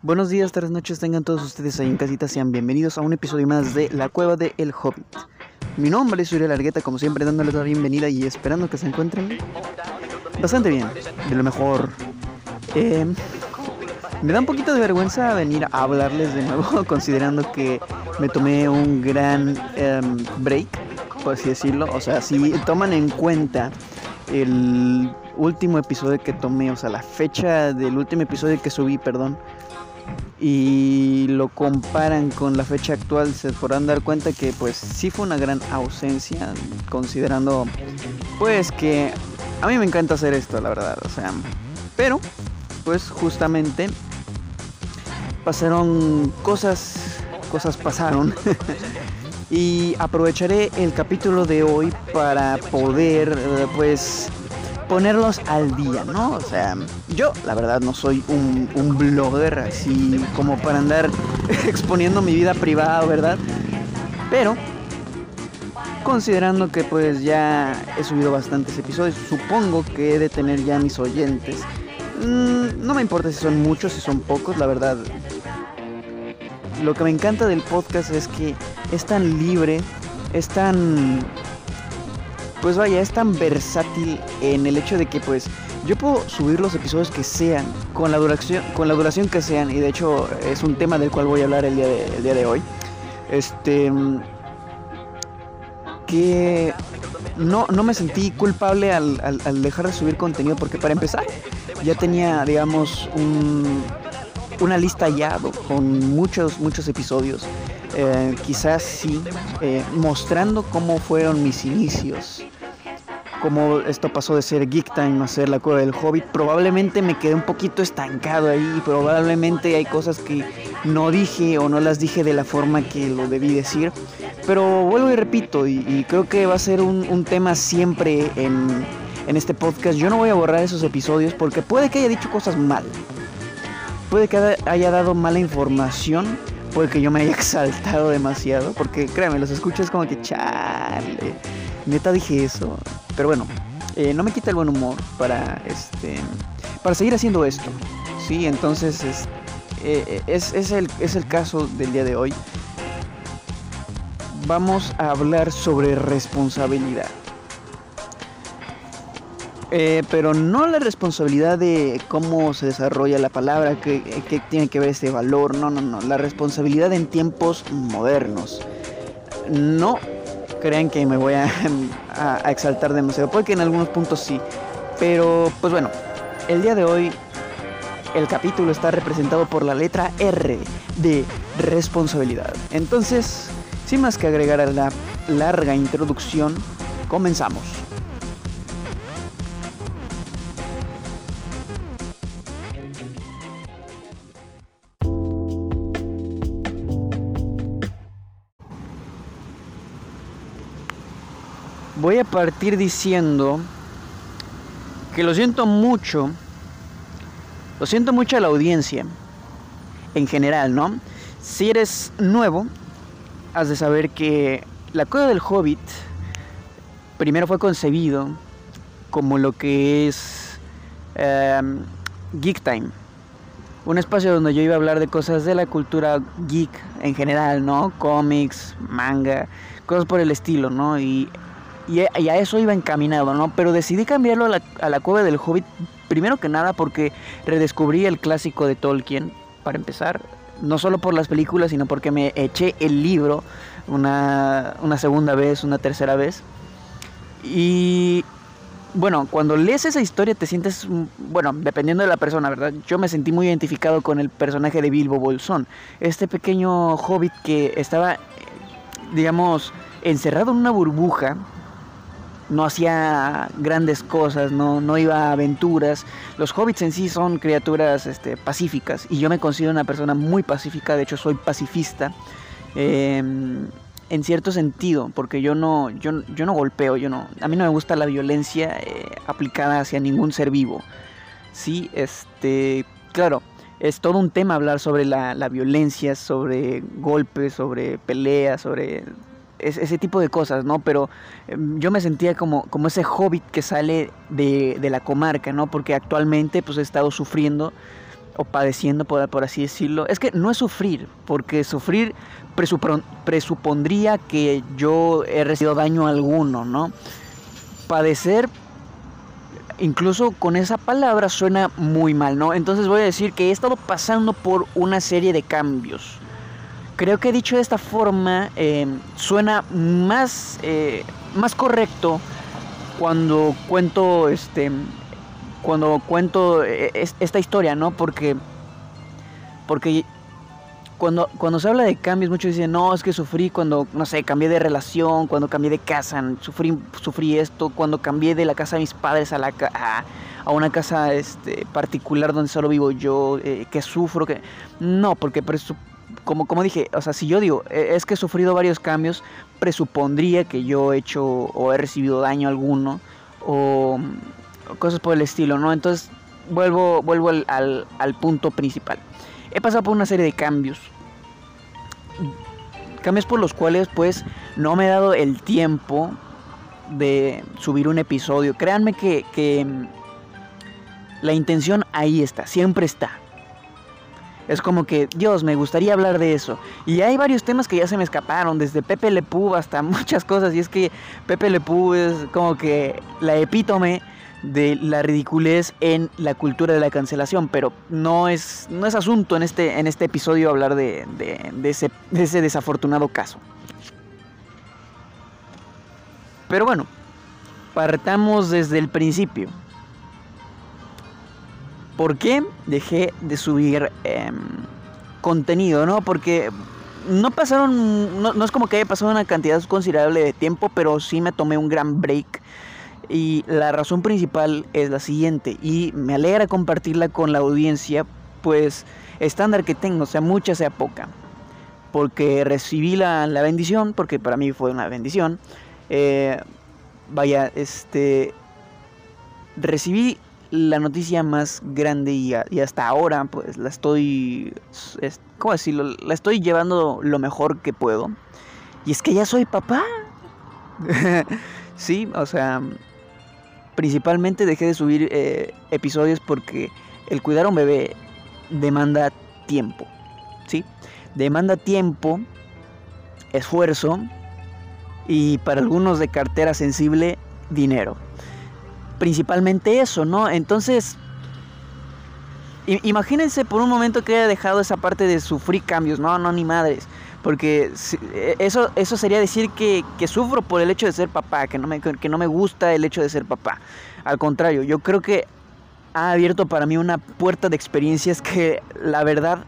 Buenos días, tardes, noches, tengan todos ustedes ahí en casita, sean bienvenidos a un episodio más de La Cueva de El Hobbit. Mi nombre es Uriel Largueta, como siempre dándoles la bienvenida y esperando que se encuentren bastante bien, de lo mejor. Eh, me da un poquito de vergüenza venir a hablarles de nuevo, considerando que me tomé un gran em, break, por así decirlo. O sea, si toman en cuenta el último episodio que tomé, o sea, la fecha del último episodio que subí, perdón, y lo comparan con la fecha actual, se podrán dar cuenta que pues sí fue una gran ausencia, considerando pues que a mí me encanta hacer esto, la verdad, o sea, pero pues justamente pasaron cosas, cosas pasaron. y aprovecharé el capítulo de hoy para poder pues ponerlos al día, ¿no? O sea, yo la verdad no soy un, un blogger así como para andar exponiendo mi vida privada, ¿verdad? Pero considerando que pues ya he subido bastantes episodios, supongo que he de tener ya mis oyentes. Mm, no me importa si son muchos, si son pocos, la verdad. Lo que me encanta del podcast es que es tan libre, es tan pues vaya, es tan versátil en el hecho de que pues yo puedo subir los episodios que sean, con la duración, con la duración que sean, y de hecho es un tema del cual voy a hablar el día de, día de hoy. Este que no, no me sentí culpable al, al, dejar de subir contenido porque para empezar ya tenía digamos un, una lista ya con muchos muchos episodios eh, quizás sí, eh, mostrando cómo fueron mis inicios, cómo esto pasó de ser Geek Time a ser la cueva del Hobbit. Probablemente me quedé un poquito estancado ahí, probablemente hay cosas que no dije o no las dije de la forma que lo debí decir. Pero vuelvo y repito, y, creo que va a ser un, tema siempre en, en este podcast. Yo no voy a borrar esos episodios porque puede que haya dicho cosas mal. Puede que haya dado mala información puede que yo me haya exaltado demasiado, porque créanme, los escucho es como que chale, neta dije eso. Pero bueno, eh, no me quita el buen humor para este para seguir haciendo esto. Sí, entonces es, eh, es, es, el, es el caso del día de hoy. Vamos a hablar sobre responsabilidad. Eh, pero no la responsabilidad de cómo se desarrolla la palabra, que, tiene que ver este valor, no, no, no, la responsabilidad en tiempos modernos. No crean que me voy a, exaltar demasiado, puede que en algunos puntos sí, pero pues bueno, el día de hoy el capítulo está representado por la letra R de responsabilidad. Entonces, sin más que agregar a la larga introducción, comenzamos. Voy a partir diciendo que lo siento mucho, lo siento mucho a la audiencia, en general, ¿no? Si eres nuevo, has de saber que la Cueva del Hobbit primero fue concebido como lo que es em, Geek Time. Un espacio donde yo iba a hablar de cosas de la cultura geek en general, ¿no? Cómics, manga, cosas por el estilo, ¿no? Y y, a eso iba encaminado, ¿no? Pero decidí cambiarlo a la, a la cueva del Hobbit, primero que nada porque redescubrí el clásico de Tolkien, para empezar. No solo por las películas, sino porque me eché el libro una, una segunda vez, una tercera vez. Y bueno, cuando lees esa historia te sientes, bueno, dependiendo de la persona, ¿verdad? Yo me sentí muy identificado con el personaje de Bilbo Bolsón, este pequeño hobbit que estaba, digamos, encerrado en una burbuja no hacía grandes cosas, no, no iba a aventuras. Los hobbits en sí son criaturas este, pacíficas y yo me considero una persona muy pacífica, de hecho soy pacifista. Em, en cierto sentido, porque yo no, yo, yo no golpeo, yo no, a mí no me gusta la violencia eh, aplicada hacia ningún ser vivo. Sí, este, claro, es todo un tema hablar sobre la, la violencia, sobre golpes, sobre peleas, sobre ese tipo de cosas, ¿no? Pero em, yo me sentía como, como ese hobbit que sale de, de, la comarca, ¿no? Porque actualmente pues he estado sufriendo, o padeciendo, por, por, así decirlo. Es que no es sufrir, porque sufrir presupondría que yo he recibido daño alguno, ¿no? Padecer, incluso con esa palabra, suena muy mal, ¿no? Entonces voy a decir que he estado pasando por una serie de cambios. Creo que dicho de esta forma, eh, suena más, eh, más correcto cuando cuento este cuando cuento eh, esta historia, ¿no? Porque porque cuando, cuando se habla de cambios, muchos dicen, no, es que sufrí cuando, no sé, cambié de relación, cuando cambié de casa, sufrí, sufrí esto, cuando cambié de la casa de mis padres a, la, a, a una casa este, particular donde solo vivo yo, eh, que sufro, que... No, porque como, como dije, o sea, si yo digo, e, es que he sufrido varios cambios, presupondría que yo he hecho o he recibido daño alguno, o cosas por el estilo, ¿no? Entonces vuelvo, vuelvo al, al, punto principal. He pasado por una serie de cambios. Cambios por los cuales pues no me he dado el tiempo de subir un episodio. Créanme que, que la intención ahí está, siempre está. Es como que, Dios, me gustaría hablar de eso. Y hay varios temas que ya se me escaparon, desde Pepe Le hasta muchas cosas. Y es que Pepe Le es como que la epítome de la ridiculez en la cultura de la cancelación, pero no es, no es asunto en este, en este episodio hablar de, ese, de ese desafortunado caso. Pero bueno, partamos desde el principio. ¿Por qué dejé de subir em, contenido? ¿no? Porque no pasaron, no, es como que haya pasado una cantidad considerable de tiempo, pero sí me tomé un gran break y la razón principal es la siguiente, y me alegra compartirla con la audiencia, pues estándar que tengo, sea mucha, sea poca, porque recibí la, bendición, porque para mí fue una bendición, eh, vaya, este, recibí la noticia más grande y, hasta ahora, pues la estoy, ¿cómo decirlo? La estoy llevando lo mejor que puedo. Y es que ya soy papá. sí, o sea, Principalmente dejé de subir eh, episodios porque el cuidar a un bebé demanda tiempo. ¿Sí? Demanda tiempo, esfuerzo y para algunos de cartera sensible, dinero. Principalmente eso, ¿no? Entonces, imagínense por un momento que haya dejado esa parte de sufrir cambios. No, no, ni madres. Porque e, eso, eso sería decir que, sufro por el hecho de ser papá, que no, me, que no me gusta el hecho de ser papá. Al contrario, yo creo que ha abierto para mí una puerta de experiencias que la verdad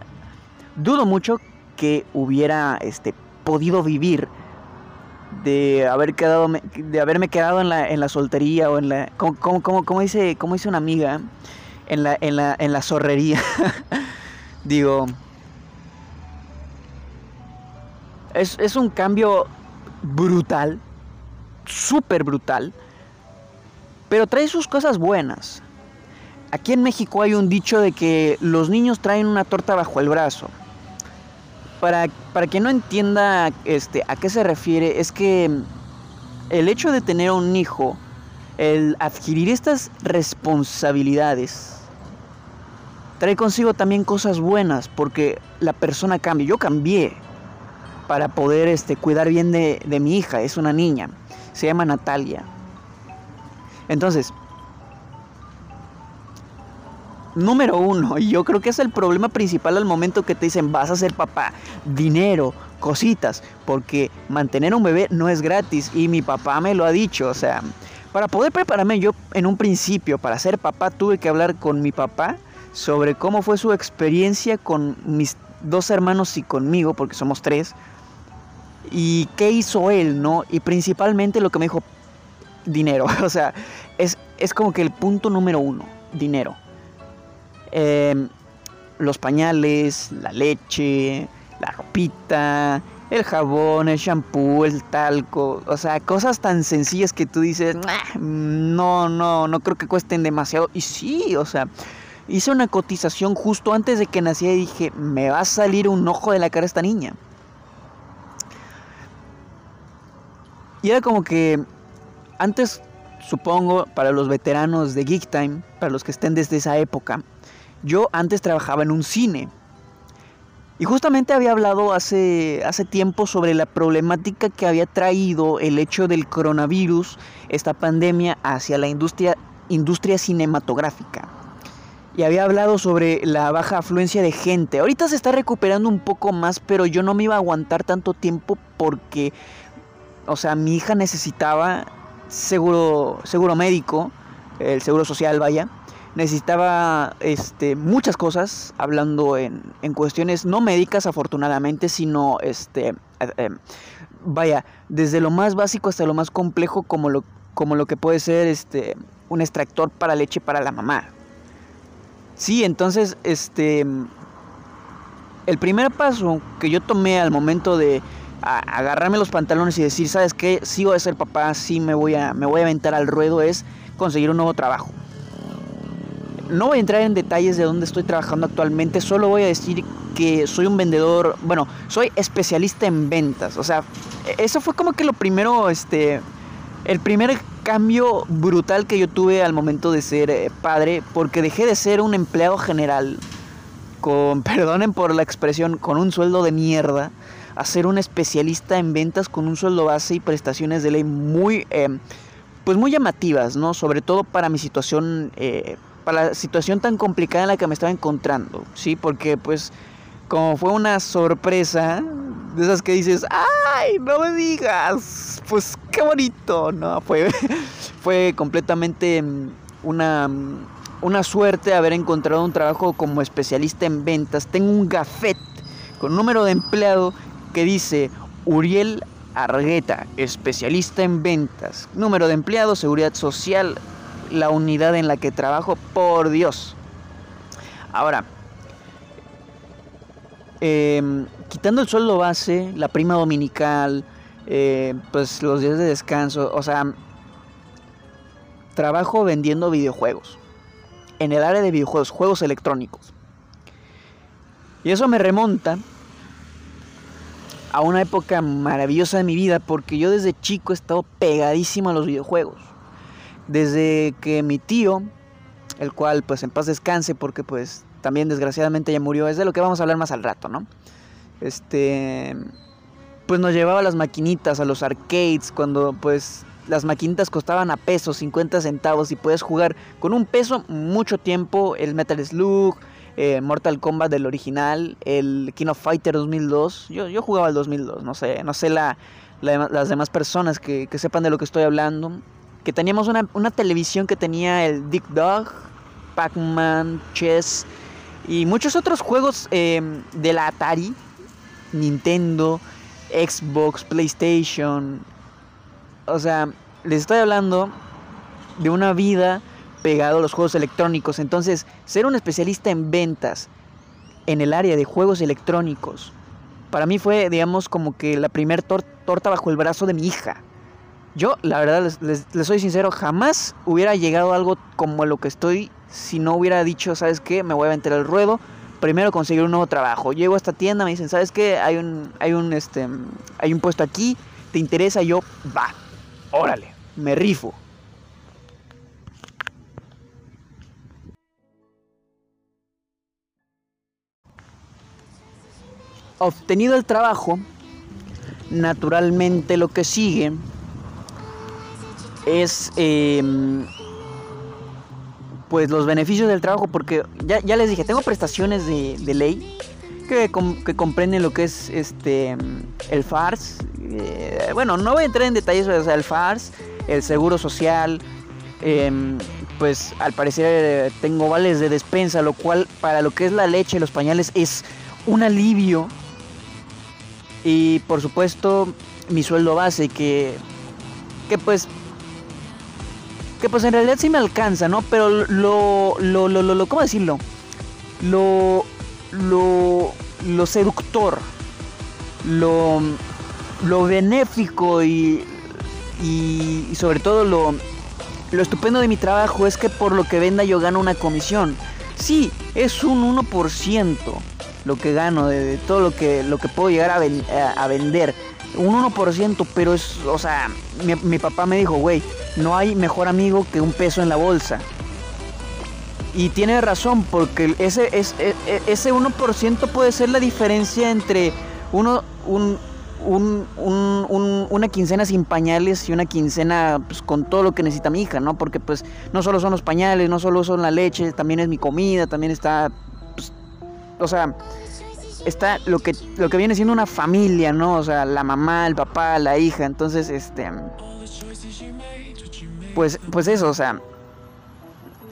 dudo mucho que hubiera este, podido vivir de haber quedado de haberme quedado en la, en la soltería o en la como, como, como, dice dice una amiga en la en la en la zorrería digo Es, un cambio brutal, súper brutal, pero trae sus cosas buenas. Aquí en México hay un dicho de que los niños traen una torta bajo el brazo. Para, para quien no entienda este, a qué se refiere, es que el hecho de tener un hijo, el adquirir estas responsabilidades, trae consigo también cosas buenas, porque la persona cambia. Yo cambié, para poder este, cuidar bien de, mi hija. Es una niña. Se llama Natalia. Entonces, número uno, y yo creo que es el problema principal al momento que te dicen vas a ser papá, dinero, cositas, porque mantener un bebé no es gratis y mi papá me lo ha dicho, o sea, para poder prepararme yo en un principio para ser papá tuve que hablar con mi papá sobre cómo fue su experiencia con mis dos hermanos y conmigo, porque somos tres, y qué hizo él, ¿no? Y principalmente lo que me dijo, dinero. O sea, es, es como que el punto número uno, dinero. Em, los pañales, la leche, la ropita, el jabón, el shampoo, el talco, o sea, cosas tan sencillas que tú dices, no, no, no creo que cuesten demasiado. Y sí, o sea, hice una cotización justo antes de que naciera y dije, me va a salir un ojo de la cara esta niña. Y era como que antes, supongo, para los veteranos de Geek Time, para los que estén desde esa época, Yo antes trabajaba en un cine. Y justamente había hablado hace, hace tiempo sobre la problemática que había traído el hecho del coronavirus, esta pandemia, hacia la industria, industria cinematográfica. Y había hablado sobre la baja afluencia de gente. Ahorita se está recuperando un poco más, pero yo no me iba a aguantar tanto tiempo porque, o sea, mi hija necesitaba seguro, seguro médico, el seguro social, vaya necesitaba este, muchas cosas, hablando en, en, cuestiones no médicas afortunadamente, sino, este, eh, eh, vaya, desde lo más básico hasta lo más complejo como lo, como lo que puede ser este, un extractor para leche para la mamá. Sí, entonces, este, el primer paso que yo tomé al momento de agarrarme los pantalones y decir, ¿sabes qué? Sí voy a ser papá, sí me voy a, me voy a aventar al ruedo, es conseguir un nuevo trabajo. No voy a entrar en detalles de dónde estoy trabajando actualmente, solo voy a decir que soy un vendedor, bueno, soy especialista en ventas. O sea, eso fue como que lo primero, este, el primer cambio brutal que yo tuve al momento de ser eh, padre, porque dejé de ser un empleado general, con, perdonen por la expresión, con un sueldo de mierda, a ser un especialista en ventas con un sueldo base y prestaciones de ley muy, eh, pues muy llamativas, ¿no? Sobre todo para mi situación eh, la situación tan complicada en la que me estaba encontrando, ¿sí? Porque pues como fue una sorpresa, de esas que dices, ay, no me digas, pues qué bonito, ¿no? Fue, fue completamente mm, una, mm, una suerte haber encontrado un trabajo como especialista en ventas. Tengo un gafet con número de empleado que dice Uriel Argueta, especialista en ventas. Número de empleado, seguridad social, la unidad en la que trabajo, por Dios. Ahora, em, quitando el sueldo base, la prima dominical, eh, pues los días de descanso, o sea, trabajo vendiendo videojuegos. En el área de videojuegos, juegos electrónicos. Y eso me remonta a una época maravillosa de mi vida porque yo desde chico he estado pegadísimo a los videojuegos. Desde que mi tío, el cual pues en paz descanse porque pues también desgraciadamente ya murió, es de lo que vamos a hablar más al rato, ¿no? Este, pues nos llevaba las maquinitas a los arcades cuando pues las maquinitas costaban a pesos, 50 centavos y puedes jugar con un peso mucho tiempo el Metal Slug, eh, Mortal Kombat del original, el King of Fighter 2002. Yo, yo jugaba el 2002, no sé, no sé la, las demás personas que, que sepan de lo que estoy hablando que teníamos una, televisión que tenía el Dick Dog, Pac-Man, Chess y muchos otros juegos em, de la Atari, Nintendo, Xbox, PlayStation. O sea, les estoy hablando de una vida pegado a los juegos electrónicos. Entonces, ser un especialista en ventas en el área de juegos electrónicos, para mí fue, digamos, como que la primer torta bajo el brazo de mi hija. Yo, la verdad, les, soy sincero, jamás hubiera llegado a algo como lo que estoy si no hubiera dicho, ¿sabes qué? Me voy a meter al ruedo. Primero conseguir un nuevo trabajo. Llego a esta tienda, me dicen, ¿sabes qué? Hay un, hay un, este, hay un puesto aquí, ¿te interesa? Yo, va, órale, me rifo. Obtenido el trabajo, naturalmente lo que sigue es em, pues los beneficios del trabajo, porque ya, ya les dije, tengo prestaciones de, ley que, que, comprenden lo que es este el FARS. Eh, bueno, no voy a entrar en detalles sobre el FARS, el seguro social. Em, pues al parecer eh, tengo vales de despensa, lo cual para lo que es la leche y los pañales es un alivio. Y por supuesto mi sueldo base que, que pues que pues en realidad sí me alcanza, ¿no? Pero lo, lo, lo, lo, ¿cómo decirlo? Lo, lo, lo seductor, lo, lo benéfico y, y, sobre todo lo, lo estupendo de mi trabajo es que por lo que venda yo gano una comisión. Sí, es un 1% lo que gano de, todo lo que, lo que puedo llegar a, a vender un 1%, pero es, o sea, mi, papá me dijo, güey, no hay mejor amigo que un peso en la bolsa. Y tiene razón, porque ese, es, e, e, ese 1% puede ser la diferencia entre uno, un, un, un, una quincena sin pañales y una quincena pues, con todo lo que necesita mi hija, ¿no? Porque pues no solo son los pañales, no solo son la leche, también es mi comida, también está, pues, o sea, está lo que, lo que viene siendo una familia, ¿no? O sea, la mamá, el papá, la hija, entonces, este, pues, pues eso, o sea,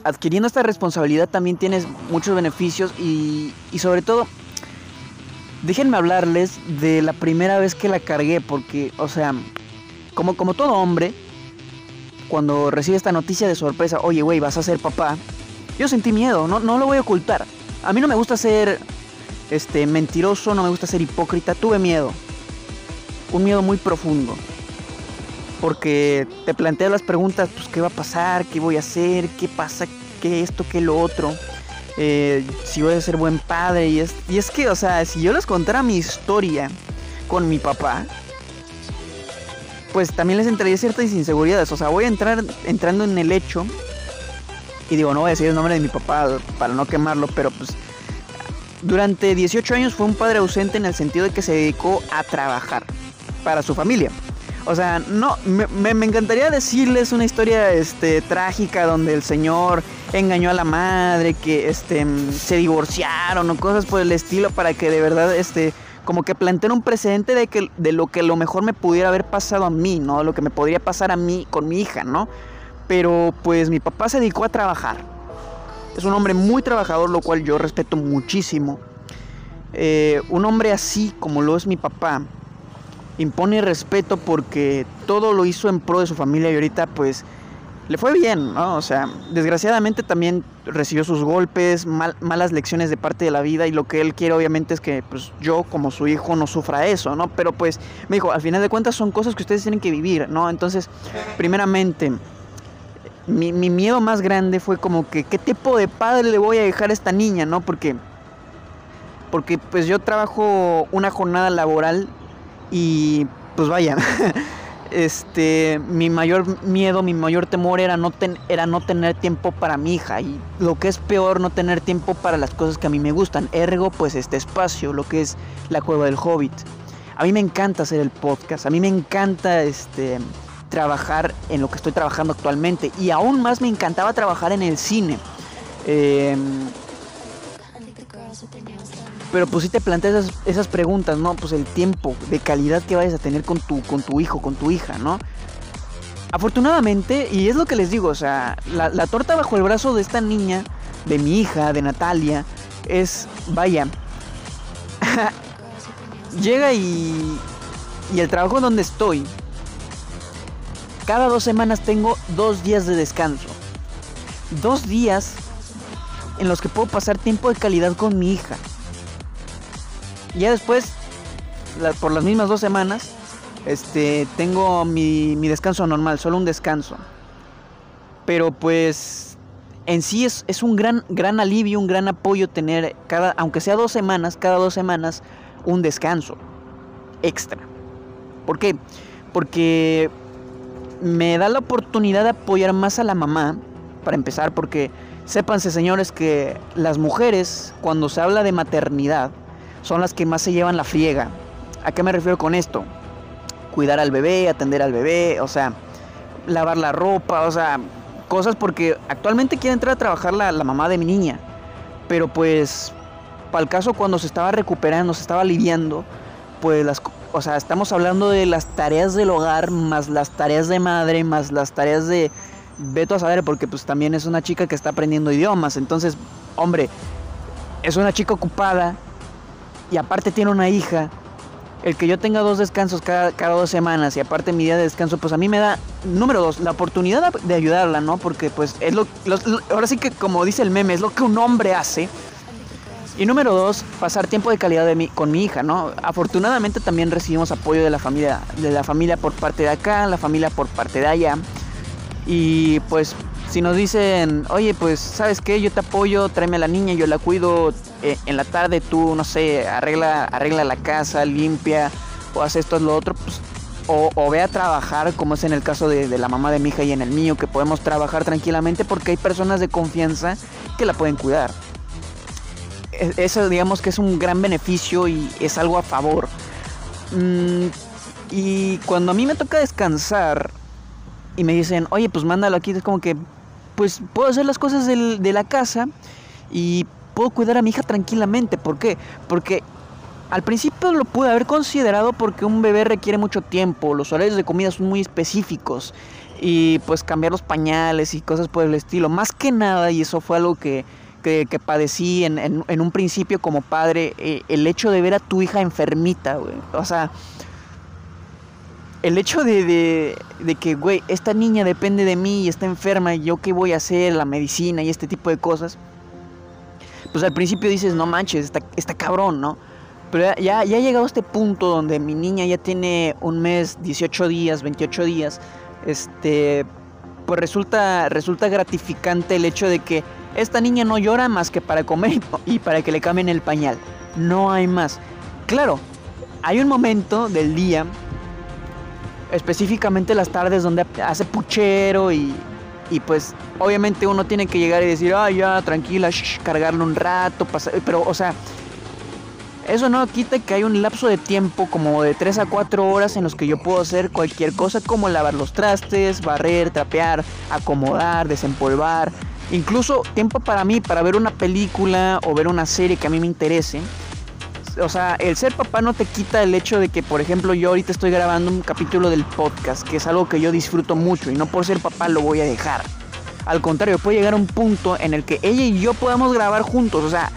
adquiriendo esta responsabilidad también tienes muchos beneficios y, y sobre todo Déjenme hablarles de la primera vez que la cargué, porque, o sea, como, como todo hombre, cuando recibe esta noticia de sorpresa, oye, güey, vas a ser papá, yo sentí miedo, no, no lo voy a ocultar. A mí no me gusta ser este, mentiroso, no me gusta ser hipócrita, tuve miedo. Un miedo muy profundo. Porque te planteas las preguntas, pues, ¿qué va a pasar? ¿Qué voy a hacer? ¿Qué pasa? ¿Qué esto? ¿Qué lo otro? Eh, si voy a ser buen padre. Y es, y es que, o sea, si yo les contara mi historia con mi papá, pues también les entraría ciertas inseguridades. O sea, voy a entrar entrando en el hecho. Y digo, no voy a decir el nombre de mi papá para no quemarlo, pero pues durante 18 años fue un padre ausente en el sentido de que se dedicó a trabajar para su familia. O sea, no, me, encantaría decirles una historia este, trágica donde el señor engañó a la madre, que este, se divorciaron o cosas por el estilo para que de verdad, este, como que planteara un precedente de, que, de lo que lo mejor me pudiera haber pasado a mí, ¿no? Lo que me podría pasar a mí con mi hija, ¿no? Pero pues mi papá se dedicó a trabajar. Es un hombre muy trabajador, lo cual yo respeto muchísimo. Eh, un hombre así como lo es mi papá, impone respeto porque todo lo hizo en pro de su familia y ahorita pues le fue bien, ¿no? O sea, desgraciadamente también recibió sus golpes, malas lecciones de parte de la vida y lo que él quiere obviamente es que pues yo como su hijo no sufra eso, ¿no? Pero pues me dijo, al final de cuentas son cosas que ustedes tienen que vivir, ¿no? Entonces, primeramente, mi, mi miedo más grande fue como que, ¿qué tipo de padre le voy a dejar a esta niña, ¿no? Porque, porque pues yo trabajo una jornada laboral y pues vaya, este, mi mayor miedo, mi mayor temor era no, era no tener tiempo para mi hija. Y lo que es peor, no tener tiempo para las cosas que a mí me gustan. Ergo, pues este espacio, lo que es la cueva del hobbit. A mí me encanta hacer el podcast, a mí me encanta este, trabajar en lo que estoy trabajando actualmente. Y aún más me encantaba trabajar en el cine. Eh, pero pues si te planteas esas, preguntas, ¿no? Pues el tiempo de calidad que vayas a tener con tu, con tu hijo, con tu hija, ¿no? Afortunadamente, y es lo que les digo, o sea, la, la torta bajo el brazo de esta niña, de mi hija, de Natalia, es, vaya, llega y, y el trabajo donde estoy, cada dos semanas tengo dos días de descanso. Dos días en los que puedo pasar tiempo de calidad con mi hija. Ya después, por las mismas dos semanas, este, tengo mi, descanso normal, solo un descanso. Pero pues en sí es, es, un gran, gran alivio, un gran apoyo tener cada, aunque sea dos semanas, cada dos semanas, un descanso extra. ¿Por qué? Porque me da la oportunidad de apoyar más a la mamá, para empezar, porque sépanse señores que las mujeres, cuando se habla de maternidad, son las que más se llevan la friega. ¿A qué me refiero con esto? Cuidar al bebé, atender al bebé, o sea, lavar la ropa, o sea, cosas porque actualmente quiere entrar a trabajar la, mamá de mi niña. Pero pues, para el caso cuando se estaba recuperando, se estaba aliviando, pues las, o sea, estamos hablando de las tareas del hogar, más las tareas de madre, más las tareas de, veto a saber, porque pues también es una chica que está aprendiendo idiomas. Entonces, hombre, es una chica ocupada y aparte tiene una hija, el que yo tenga dos descansos cada, cada dos semanas y aparte mi día de descanso, pues a mí me da, número dos, la oportunidad de ayudarla, ¿no? Porque pues es lo, ahora sí que como dice el meme, es lo que un hombre hace. Y número dos, pasar tiempo de calidad de mi, con mi hija, ¿no? Afortunadamente también recibimos apoyo de la familia, de la familia por parte de acá, la familia por parte de allá. Y pues si nos dicen, oye, pues, ¿sabes qué? Yo te apoyo, tráeme a la niña, yo la cuido. Eh, en la tarde tú, no sé, arregla, arregla la casa, limpia, o haz esto, lo otro, pues, o, ve a trabajar, como es en el caso de, de, la mamá de mi hija y en el mío, que podemos trabajar tranquilamente porque hay personas de confianza que la pueden cuidar. E, eso digamos que es un gran beneficio y es algo a favor. Mm, y cuando a mí me toca descansar y me dicen, oye, pues mándalo aquí, es como que, pues puedo hacer las cosas de la casa y puedo cuidar a mi hija tranquilamente. ¿Por qué? Porque al principio lo pude haber considerado porque un bebé requiere mucho tiempo, los horarios de comida son muy específicos y pues cambiar los pañales y cosas por el estilo. Más que nada, y eso fue algo que, que, padecí en, en, un principio como padre, eh, el hecho de ver a tu hija enfermita, güey. O sea, el hecho de, de, de, que, güey, esta niña depende de mí y está enferma y yo qué voy a hacer, la medicina y este tipo de cosas, pues al principio dices, no manches, está, está cabrón, ¿no? Pero ya, ya ha llegado a este punto donde mi niña ya tiene un mes, 18 días, 28 días, este, pues resulta, resulta gratificante el hecho de que esta niña no llora más que para comer y para que le cambien el pañal. No hay más. Claro, hay un momento del día, específicamente las tardes, donde hace puchero y, y pues obviamente uno tiene que llegar y decir, ah, ya, tranquila, shh, cargarlo un rato, pero o sea, eso no quita que hay un lapso de tiempo como de 3 a 4 horas en los que yo puedo hacer cualquier cosa como lavar los trastes, barrer, trapear, acomodar, desempolvar. Incluso tiempo para mí, para ver una película o ver una serie que a mí me interese. O sea, el ser papá no te quita el hecho de que, por ejemplo, yo ahorita estoy grabando un capítulo del podcast, que es algo que yo disfruto mucho y no por ser papá lo voy a dejar. Al contrario, puede llegar a un punto en el que ella y yo podamos grabar juntos. O sea,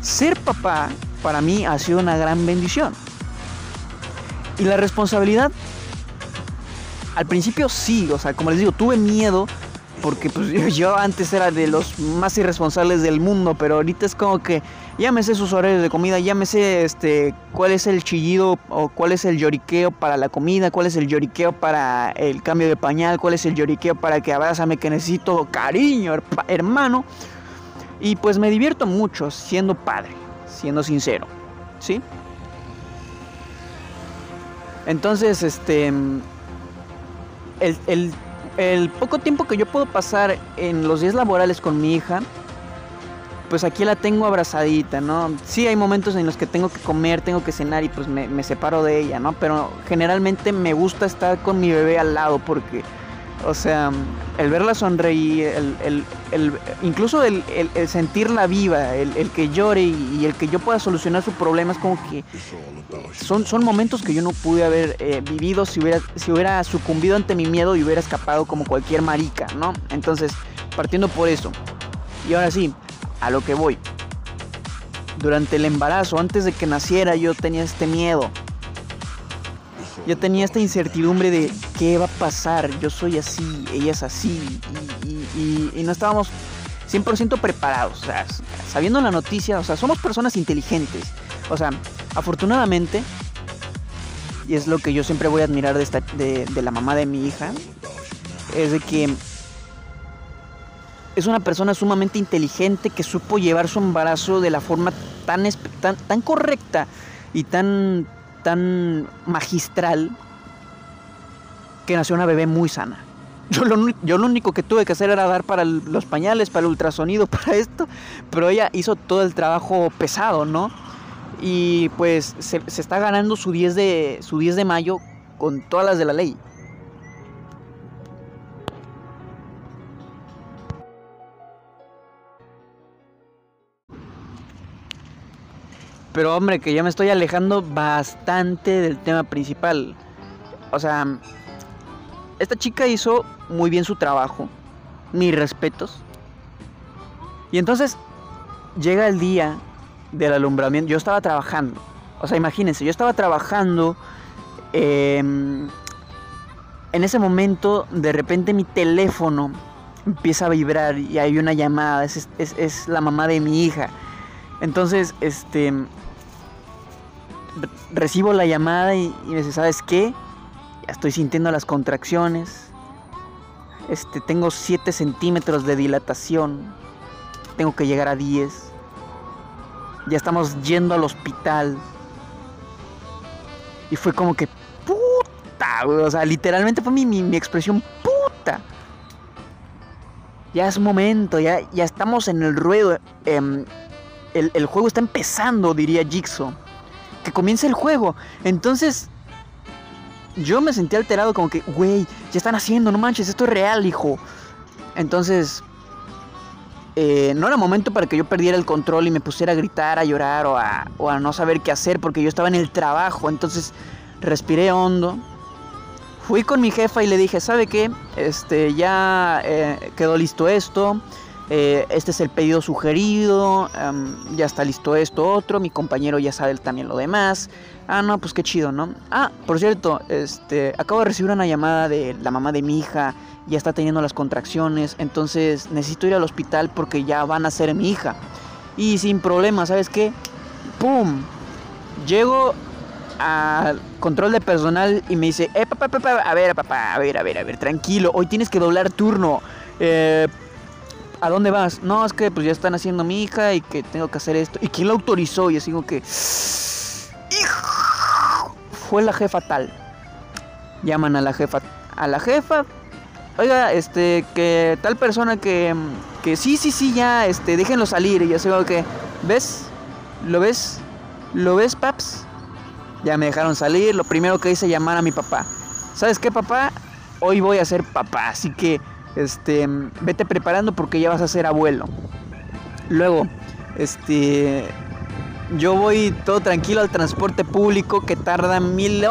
ser papá para mí ha sido una gran bendición. Y la responsabilidad, al principio sí, o sea, como les digo, tuve miedo porque pues, yo antes era de los más irresponsables del mundo, pero ahorita es como que sé sus horarios de comida, sé este, cuál es el chillido o cuál es el lloriqueo para la comida, cuál es el lloriqueo para el cambio de pañal, cuál es el lloriqueo para que abrázame que necesito cariño, hermano. Y pues me divierto mucho siendo padre siendo sincero, ¿sí? Entonces, este, el, el, poco tiempo que yo puedo pasar en los días laborales con mi hija, pues aquí la tengo abrazadita, ¿no? Sí hay momentos en los que tengo que comer, tengo que cenar y pues me, separo de ella, ¿no? Pero generalmente me gusta estar con mi bebé al lado porque o sea, el verla sonreír, el, el, incluso el, sentirla viva, el, que llore y, el que yo pueda solucionar su problema es como que son, son momentos que yo no pude haber eh, vivido si hubiera, si hubiera sucumbido ante mi miedo y hubiera escapado como cualquier marica, ¿no? Entonces, partiendo por eso. Y ahora sí, a lo que voy. Durante el embarazo, antes de que naciera, yo tenía este miedo. Yo tenía esta incertidumbre de qué va a pasar, yo soy así, ella es así, y, no estábamos 100% preparados, o sea, sabiendo la noticia, o sea, somos personas inteligentes, o sea, afortunadamente, y es lo que yo siempre voy a admirar de, la mamá de mi hija, es de que es una persona sumamente inteligente que supo llevar su embarazo de la forma tan, tan, tan correcta y tan tan magistral que nació una bebé muy sana. Yo lo, yo lo único que tuve que hacer era dar para los pañales, para el ultrasonido, para esto, pero ella hizo todo el trabajo pesado, ¿no? Y pues se, se está ganando su 10, de, su 10 de mayo con todas las de la ley. Pero hombre, que ya me estoy alejando bastante del tema principal. O sea, esta chica hizo muy bien su trabajo. Mis respetos. Y entonces llega el día del alumbramiento. Yo estaba trabajando. O sea, imagínense, yo estaba trabajando. Em, en ese momento, de repente mi teléfono empieza a vibrar y hay una llamada. Es, es la mamá de mi hija. Entonces, este, recibo la llamada y, me dice, ¿sabes qué? Ya estoy sintiendo las contracciones. Este, tengo 7 centímetros de dilatación. Tengo que llegar a 10. Ya estamos yendo al hospital. Y fue como que, puta, O sea, literalmente fue mi, mi, mi expresión, puta. ya es momento, ya, ya estamos en el ruedo. Em, el, el, juego está empezando, diría Jigsaw. Que comience el juego. Entonces, yo me sentí alterado como que, güey, ya están haciendo, no manches, esto es real, hijo. Entonces, eh, no era momento para que yo perdiera el control y me pusiera a gritar, a llorar o a, o a no saber qué hacer porque yo estaba en el trabajo. Entonces, respiré hondo Fui con mi jefa y le dije, ¿sabe qué? Este, ya eh, quedó listo esto. Eh, este es el pedido sugerido. Em, ya está listo esto, otro. Mi compañero ya sabe también lo demás. Ah, no, pues qué chido, ¿no? Ah, por cierto, este, acabo de recibir una llamada de la mamá de mi hija. Ya está teniendo las contracciones. Entonces necesito ir al hospital porque ya van a ser mi hija. Y sin problema, ¿sabes qué? ¡Pum! Llego al control de personal y me dice, eh, papá, papá, a ver, papá, a ver, a ver, a ver, tranquilo, hoy tienes que doblar turno. Eh, ¿A dónde vas? No, es que pues ya están haciendo mi hija y que tengo que hacer esto. ¿Y quién lo autorizó? Y así como que... Fue la jefa tal. Llaman a la jefa. A la jefa. Oiga, este, que tal persona que... Que sí, sí, sí, ya, este, déjenlo salir. Y yo sé que... ¿Ves? ¿Lo ves? ¿Lo ves, paps? Ya me dejaron salir. Lo primero que hice llamar a mi papá. ¿Sabes qué, papá? Hoy voy a ser papá, así que este, vete preparando porque ya vas a ser abuelo. Luego, este, yo voy todo tranquilo al transporte público que tarda mil,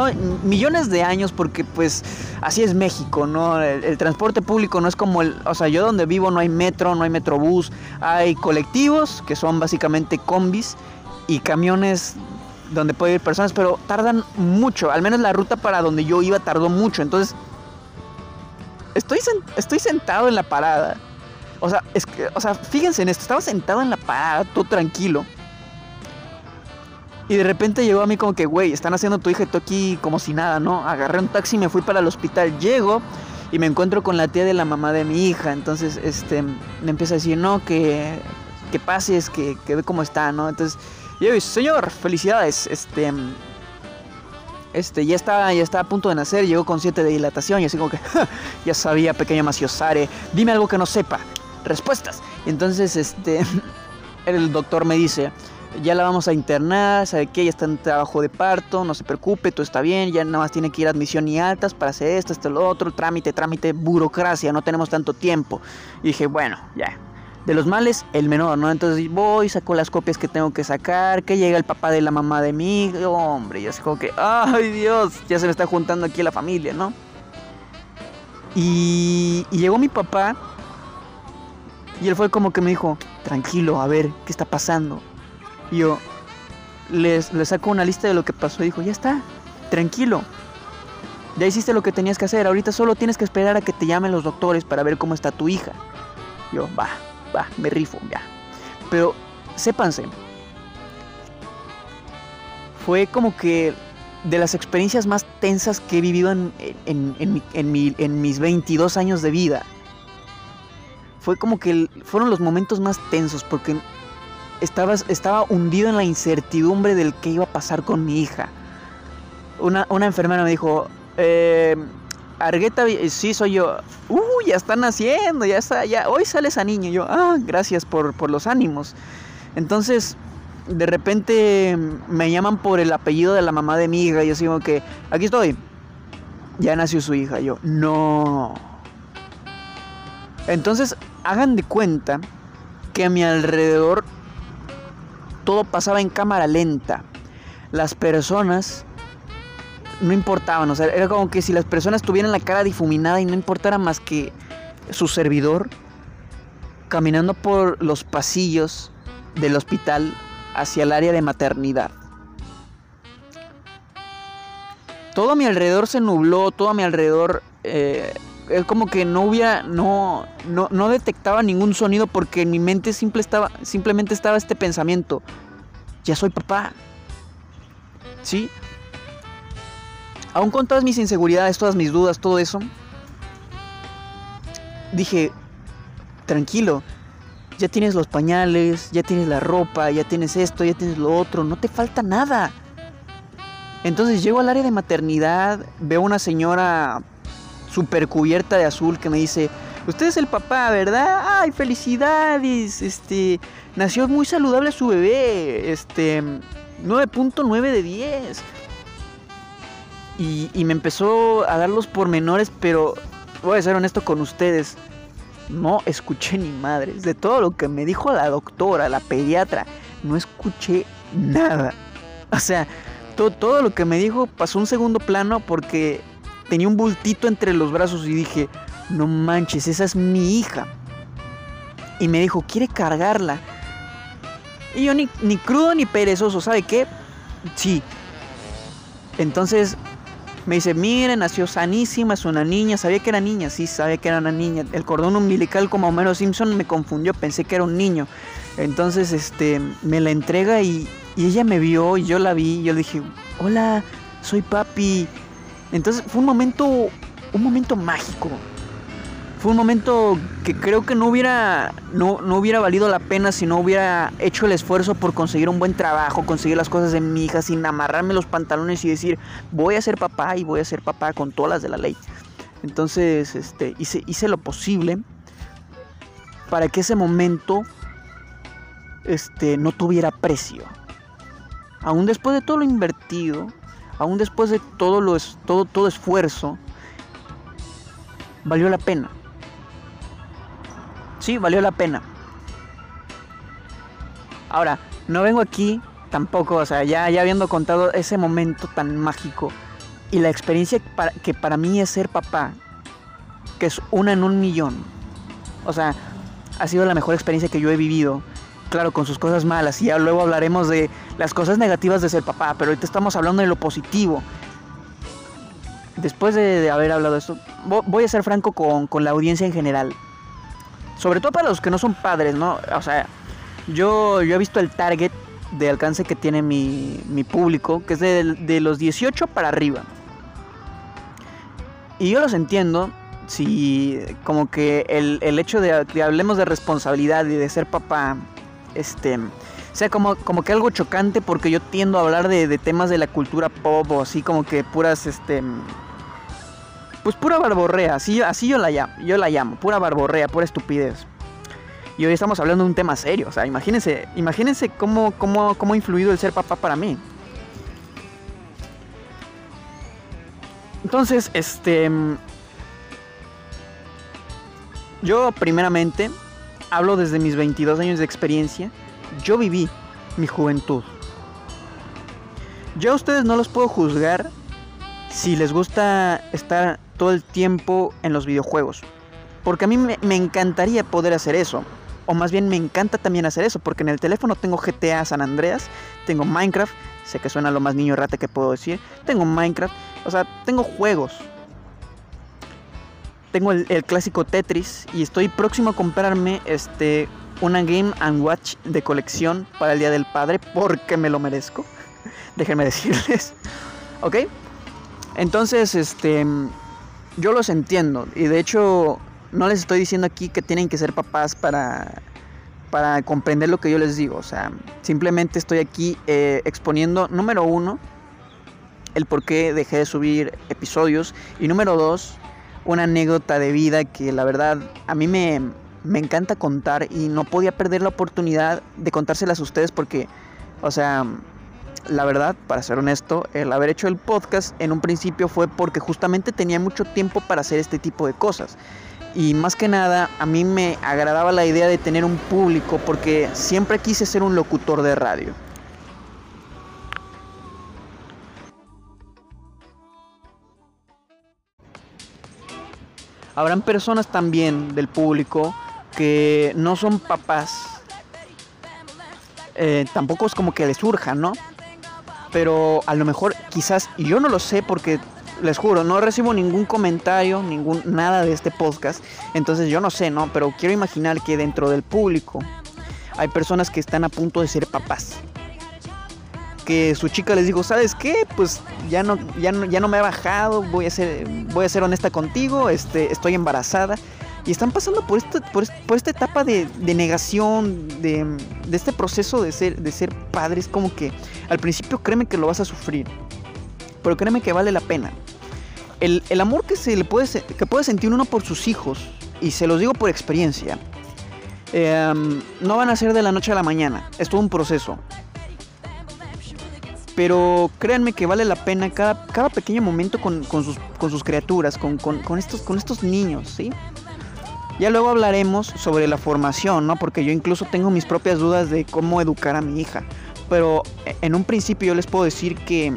millones de años porque pues así es México, ¿no? El, el, transporte público no es como el, o sea, yo donde vivo no hay metro, no hay metrobús, hay colectivos que son básicamente combis y camiones donde puede ir personas, pero tardan mucho. Al menos la ruta para donde yo iba tardó mucho. Entonces, estoy, estoy sentado en la parada. O sea, es que, o sea, fíjense en esto. Estaba sentado en la parada, todo tranquilo. Y de repente llegó a mí como que, güey, están haciendo tu hija y tú aquí como si nada, ¿no? Agarré un taxi y me fui para el hospital. Llego y me encuentro con la tía de la mamá de mi hija. Entonces, este, me empieza a decir, no, que, que pases, que, que ve cómo está, ¿no? Entonces yo, señor, felicidades. Este. Este, ya está, ya está a punto de nacer, llegó con 7 de dilatación y así como que, ya sabía, pequeño Maciosare, dime algo que no sepa, respuestas. Entonces, este, el doctor me dice, ya la vamos a internar, sabe que ya está en trabajo de parto, no se preocupe, todo está bien, ya nada más tiene que ir a admisión y altas para hacer esto, esto, lo otro, trámite, trámite, burocracia, no tenemos tanto tiempo. Y dije, bueno, ya, de los males, el menor, ¿no? Entonces voy, saco las copias que tengo que sacar, que llega el papá de la mamá de mí, hombre, ya es como que, ay Dios, ya se me está juntando aquí la familia, ¿no? Y, llegó mi papá y él fue como que me dijo, tranquilo, a ver, ¿qué está pasando? Y yo les, les saco una lista de lo que pasó y dijo, ya está, tranquilo. Ya hiciste lo que tenías que hacer, ahorita solo tienes que esperar a que te llamen los doctores para ver cómo está tu hija. Yo, va, me rifo, ya. Pero sépanse, fue como que de las experiencias más tensas que he vivido en, en, mis 22 años de vida. Fue como que fueron los momentos más tensos porque estaba, estaba hundido en la incertidumbre del que iba a pasar con mi hija. Una, una enfermera me dijo, eh, Argueta, sí, soy yo. Uh, ya están haciendo, ya está, ya. Hoy sale esa niña. yo, ah, gracias por, por los ánimos. Entonces, de repente me llaman por el apellido de la mamá de mi hija. Y yo digo que, aquí estoy. Ya nació su hija. yo, no. Entonces, hagan de cuenta que a mi alrededor todo pasaba en cámara lenta. Las personas no importaban, o sea, era como que si las personas tuvieran la cara difuminada y no importara más que su servidor caminando por los pasillos del hospital hacia el área de maternidad. Todo a mi alrededor se nubló, todo a mi alrededor eh, es como que no hubiera, no, no, no, detectaba ningún sonido porque en mi mente simple estaba, simplemente estaba este pensamiento, ya soy papá. ¿Sí? Aún con todas mis inseguridades, todas mis dudas, todo eso, dije, tranquilo, ya tienes los pañales, ya tienes la ropa, ya tienes esto, ya tienes lo otro, no te falta nada. Entonces llego al área de maternidad, veo una señora super cubierta de azul que me dice, usted es el papá, ¿verdad? Ay, felicidades, este, nació muy saludable su bebé, este, 9.9 de 10. Y, me empezó a dar los pormenores, pero voy a ser honesto con ustedes. No escuché ni madres. De todo lo que me dijo la doctora, la pediatra, no escuché nada. O sea, todo, todo lo que me dijo pasó un segundo plano porque tenía un bultito entre los brazos y dije, no manches, esa es mi hija. Y me dijo, ¿quiere cargarla? Y yo ni, ni crudo ni perezoso, ¿sabe qué? Sí. Entonces me dice, mire, nació sanísima, es una niña. Sabía que era niña, sí, sabía que era una niña. El cordón umbilical como Homero Simpson me confundió, pensé que era un niño. Entonces, este, me la entrega y, y ella me vio y yo la vi y yo le dije, hola, soy papi. Entonces fue un momento, un momento mágico. Fue un momento que creo que no hubiera, no, no hubiera valido la pena si no hubiera hecho el esfuerzo por conseguir un buen trabajo, conseguir las cosas de mi hija sin amarrarme los pantalones y decir, voy a ser papá y voy a ser papá con todas las de la ley. Entonces, este, hice, hice lo posible para que ese momento este, no tuviera precio. Aún después de todo lo invertido, aún después de todo, lo, todo, todo esfuerzo, valió la pena. Sí, valió la pena. Ahora, no vengo aquí tampoco, o sea, ya, ya habiendo contado ese momento tan mágico y la experiencia que para mí es ser papá, que es una en un millón. O sea, ha sido la mejor experiencia que yo he vivido. Claro, con sus cosas malas. Y ya luego hablaremos de las cosas negativas de ser papá. Pero ahorita estamos hablando de lo positivo. Después de, haber hablado de esto, voy a ser franco con, con la audiencia en general. Sobre todo para los que no son padres, ¿no? O sea, yo, yo he visto el target de alcance que tiene mi, mi público, que es de, de, los 18 para arriba. Y yo los entiendo, si como que el, el hecho de que hablemos de responsabilidad y de ser papá, este, sea como, como que algo chocante porque yo tiendo a hablar de, de temas de la cultura pop o así como que puras, este, pues pura barborrea, así, así yo, la llamo, yo la llamo, pura barborrea, pura estupidez. Y hoy estamos hablando de un tema serio, o sea, imagínense, imagínense cómo, cómo, cómo ha influido el ser papá para mí. Entonces, este... Yo primeramente hablo desde mis 22 años de experiencia. Yo viví mi juventud. Yo a ustedes no los puedo juzgar si les gusta estar todo el tiempo en los videojuegos. Porque a mí me, encantaría poder hacer eso. O más bien me encanta también hacer eso. Porque en el teléfono tengo GTA San Andreas. Tengo Minecraft. Sé que suena lo más niño rata que puedo decir. Tengo Minecraft. O sea, tengo juegos. Tengo el, el clásico Tetris. Y estoy próximo a comprarme este, una Game Watch de colección para el Día del Padre. Porque me lo merezco. Déjenme decirles. ¿Ok? Entonces, este yo los entiendo y de hecho no les estoy diciendo aquí que tienen que ser papás para, para comprender lo que yo les digo. O sea, simplemente estoy aquí eh, exponiendo, número uno, el por qué dejé de subir episodios y número dos, una anécdota de vida que la verdad a mí me, me encanta contar y no podía perder la oportunidad de contárselas a ustedes porque, o sea, la verdad, para ser honesto, el haber hecho el podcast en un principio fue porque justamente tenía mucho tiempo para hacer este tipo de cosas. Y más que nada, a mí me agradaba la idea de tener un público porque siempre quise ser un locutor de radio. Habrán personas también del público que no son papás. Eh, tampoco es como que les surja, ¿no? Pero a lo mejor quizás, y yo no lo sé porque les juro, no recibo ningún comentario, ningún nada de este podcast, entonces yo no sé, ¿no? Pero quiero imaginar que dentro del público hay personas que están a punto de ser papás. Que su chica les dijo, ¿sabes qué? Pues ya no, ya no, ya no me he bajado, voy a ser, voy a ser honesta contigo, este, estoy embarazada. Y están pasando por, esto, por, por esta etapa de, de negación, de, de, este proceso de ser, de ser padres, como que al principio créeme que lo vas a sufrir, pero créeme que vale la pena. El, el amor que, se le puede, que puede sentir uno por sus hijos y se los digo por experiencia, em, no van a ser de la noche a la mañana, es todo un proceso. Pero créanme que vale la pena cada, cada pequeño momento con, sus, con sus, criaturas, con, con, estos, con estos niños, ¿sí? Ya luego hablaremos sobre la formación, ¿no? Porque yo incluso tengo mis propias dudas de cómo educar a mi hija. Pero en un principio yo les puedo decir que...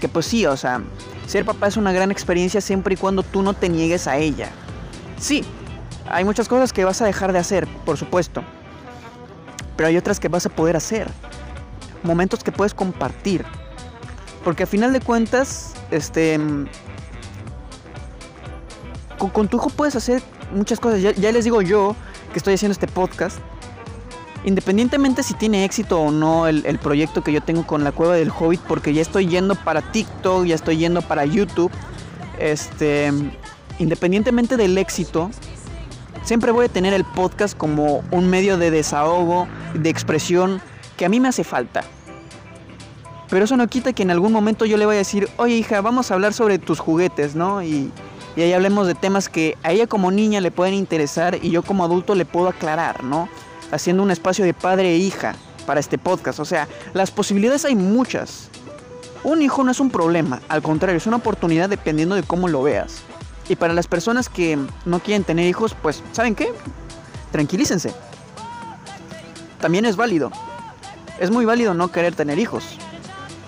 Que pues sí, o sea, ser papá es una gran experiencia siempre y cuando tú no te niegues a ella. Sí, hay muchas cosas que vas a dejar de hacer, por supuesto. Pero hay otras que vas a poder hacer momentos que puedes compartir. Porque a final de cuentas, este. Con, tu hijo puedes hacer muchas cosas. Ya, les digo yo que estoy haciendo este podcast. Independientemente si tiene éxito o no el, proyecto que yo tengo con la cueva del Hobbit, porque ya estoy yendo para TikTok, ya estoy yendo para YouTube. Este. Independientemente del éxito, siempre voy a tener el podcast como un medio de desahogo, de expresión que a mí me hace falta. Pero eso no quita que en algún momento yo le vaya a decir, oye hija, vamos a hablar sobre tus juguetes, ¿no? Y, y ahí hablemos de temas que a ella como niña le pueden interesar y yo como adulto le puedo aclarar, ¿no? Haciendo un espacio de padre e hija para este podcast. O sea, las posibilidades hay muchas. Un hijo no es un problema, al contrario, es una oportunidad dependiendo de cómo lo veas. Y para las personas que no quieren tener hijos, pues, ¿saben qué? Tranquilícense. También es válido es muy válido no querer tener hijos.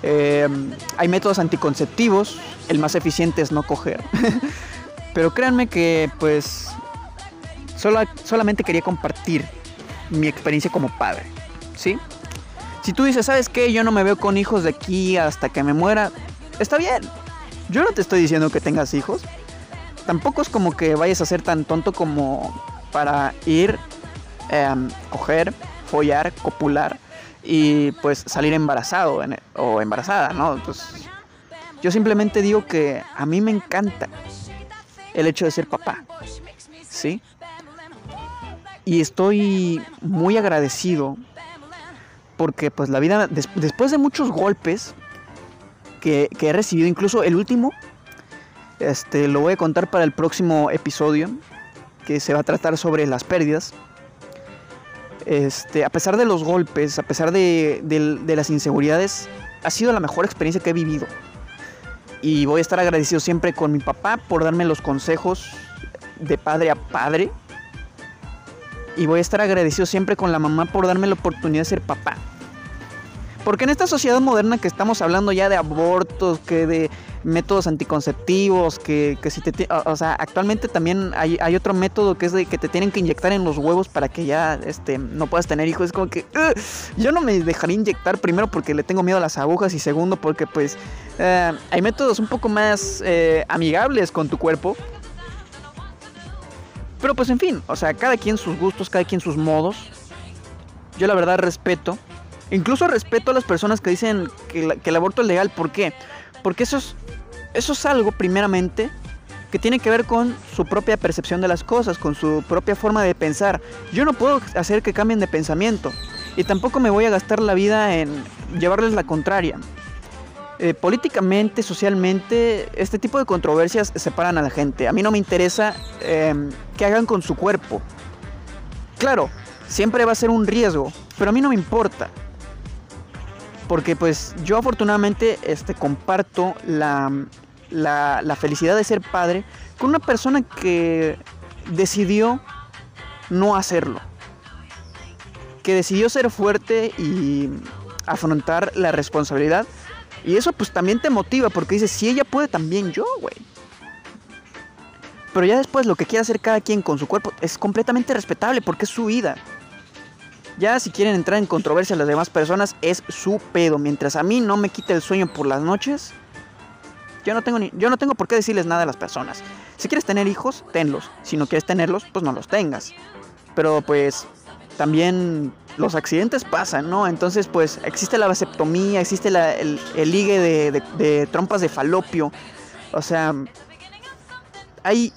Eh, hay métodos anticonceptivos, el más eficiente es no coger. Pero créanme que pues solamente quería compartir mi experiencia como padre. ¿Sí? Si tú dices, ¿sabes qué? Yo no me veo con hijos de aquí hasta que me muera. Está bien. Yo no te estoy diciendo que tengas hijos. Tampoco es como que vayas a ser tan tonto como para ir, eh, coger, follar, copular y pues salir embarazado o embarazada, ¿no? Pues yo simplemente digo que a mí me encanta el hecho de ser papá, ¿sí? Y estoy muy agradecido porque pues la vida, después de muchos golpes que, he recibido, incluso el último, este, lo voy a contar para el próximo episodio, que se va a tratar sobre las pérdidas. Este, a pesar de los golpes, a pesar de, las inseguridades, ha sido la mejor experiencia que he vivido. Y voy a estar agradecido siempre con mi papá por darme los consejos de padre a padre. Y voy a estar agradecido siempre con la mamá por darme la oportunidad de ser papá. Porque en esta sociedad moderna que estamos hablando ya de abortos, que de métodos anticonceptivos, que, si te... O, sea, actualmente también hay, otro método que es de que te tienen que inyectar en los huevos para que ya este, no puedas tener hijos. Es como que yo no me dejaría inyectar primero porque le tengo miedo a las agujas y segundo porque pues eh, hay métodos un poco más eh, amigables con tu cuerpo. Pero pues en fin, o sea, cada quien sus gustos, cada quien sus modos. Yo la verdad respeto. Incluso respeto a las personas que dicen que, el aborto es legal. ¿Por qué? Porque eso es, algo, primeramente, que tiene que ver con su propia percepción de las cosas, con su propia forma de pensar. Yo no puedo hacer que cambien de pensamiento y tampoco me voy a gastar la vida en llevarles la contraria. Eh, políticamente, socialmente, este tipo de controversias separan a la gente. A mí no me interesa em, que hagan con su cuerpo. Claro, siempre va a ser un riesgo, pero a mí no me importa porque pues yo afortunadamente este, comparto la, la, felicidad de ser padre con una persona que decidió no hacerlo. Que decidió ser fuerte y afrontar la responsabilidad. Y eso pues también te motiva porque dices, si ella puede también yo, güey. Pero ya después lo que quiera hacer cada quien con su cuerpo es completamente respetable porque es su vida. Ya si quieren entrar en controversia las demás personas, es su pedo. Mientras a mí no me quite el sueño por las noches, yo no tengo, ni, yo no tengo por qué decirles nada a las personas. Si quieres tener hijos, tenlos. Si no quieres tenerlos, pues no los tengas. Pero pues también los accidentes pasan, ¿no? Entonces pues existe la vasectomía, existe el, el, de, de trompas de falopio. O sea, hay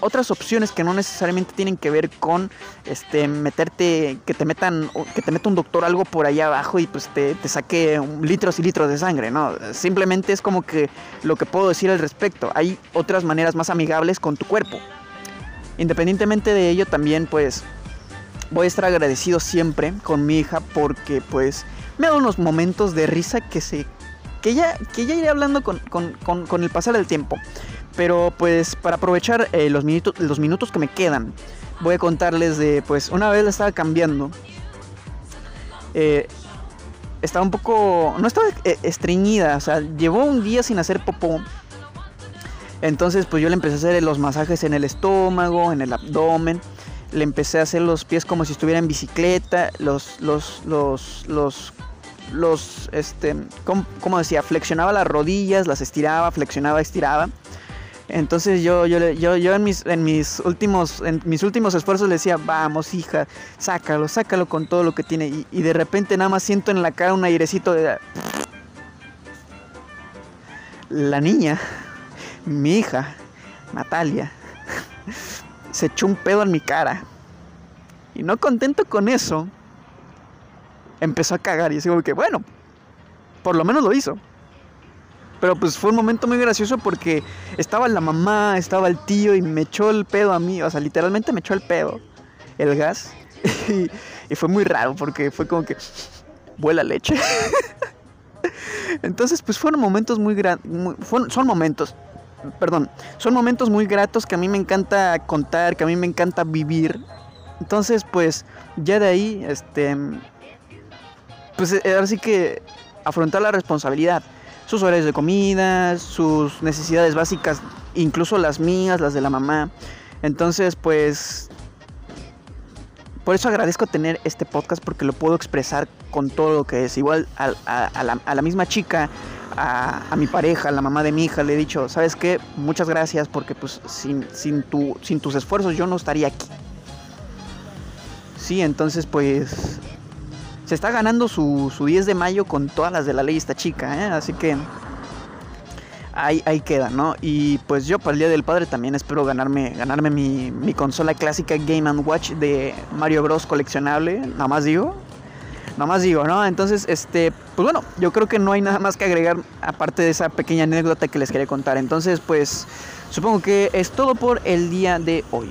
otras opciones que no necesariamente tienen que ver con este meterte que te metan que te meta un doctor algo por allá abajo y pues te, te saque litros y litros de sangre no simplemente es como que lo que puedo decir al respecto. Hay otras maneras más amigables con tu cuerpo. Independientemente de ello, también pues voy a estar agradecido siempre con mi hija porque pues me dado unos momentos de risa que se que ya, que ya iré hablando con, el pasar del tiempo. Pero pues para aprovechar eh, los, minutos, los minutos que me quedan, voy a contarles de, pues una vez la estaba cambiando. Eh, estaba un poco, no estaba eh, estreñida, o sea, llevó un día sin hacer popó. Entonces pues yo le empecé a hacer los masajes en el estómago, en el abdomen. Le empecé a hacer los pies como si estuviera en bicicleta, los, los, los, los este, como decía, flexionaba las rodillas, las estiraba, flexionaba, estiraba. Entonces yo, yo, yo, yo en, mis, en, mis últimos, en mis últimos esfuerzos le decía, vamos hija, sácalo, sácalo con todo lo que tiene. Y, de repente nada más siento en la cara un airecito de... La niña, mi hija, Natalia, se echó un pedo en mi cara. Y no contento con eso, empezó a cagar y así como que, bueno, por lo menos lo hizo. Pero pues fue un momento muy gracioso porque estaba la mamá, estaba el tío y me echó el pedo a mí, o sea, literalmente me echó el pedo, el gas. Y, fue muy raro porque fue como que vuela leche. Entonces, pues fueron momentos muy grandes, son momentos, perdón, son momentos muy gratos que a mí me encanta contar, que a mí me encanta vivir. Entonces, pues ya de ahí, este, pues eh, ahora sí que afrontar la responsabilidad. Sus horarios de comida, sus necesidades básicas, incluso las mías, las de la mamá. Entonces, pues... Por eso agradezco tener este podcast porque lo puedo expresar con todo lo que es. Igual a, la, misma chica, a, mi pareja, a la mamá de mi hija, le he dicho, ¿sabes qué? Muchas gracias porque pues sin, sin, tu, sin tus esfuerzos yo no estaría aquí. Sí, entonces pues se está ganando su, 10 de mayo con todas las de la ley esta chica, ¿eh? así que ahí, ahí queda, ¿no? Y pues yo para el Día del Padre también espero ganarme, ganarme mi, mi consola clásica Game ⁇ Watch de Mario Bros. coleccionable, nada más digo. Nada más digo, ¿no? Entonces, este, pues bueno, yo creo que no hay nada más que agregar aparte de esa pequeña anécdota que les quería contar. Entonces, pues supongo que es todo por el día de hoy.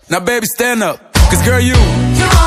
Now, baby, stand up. Cause, girl, you.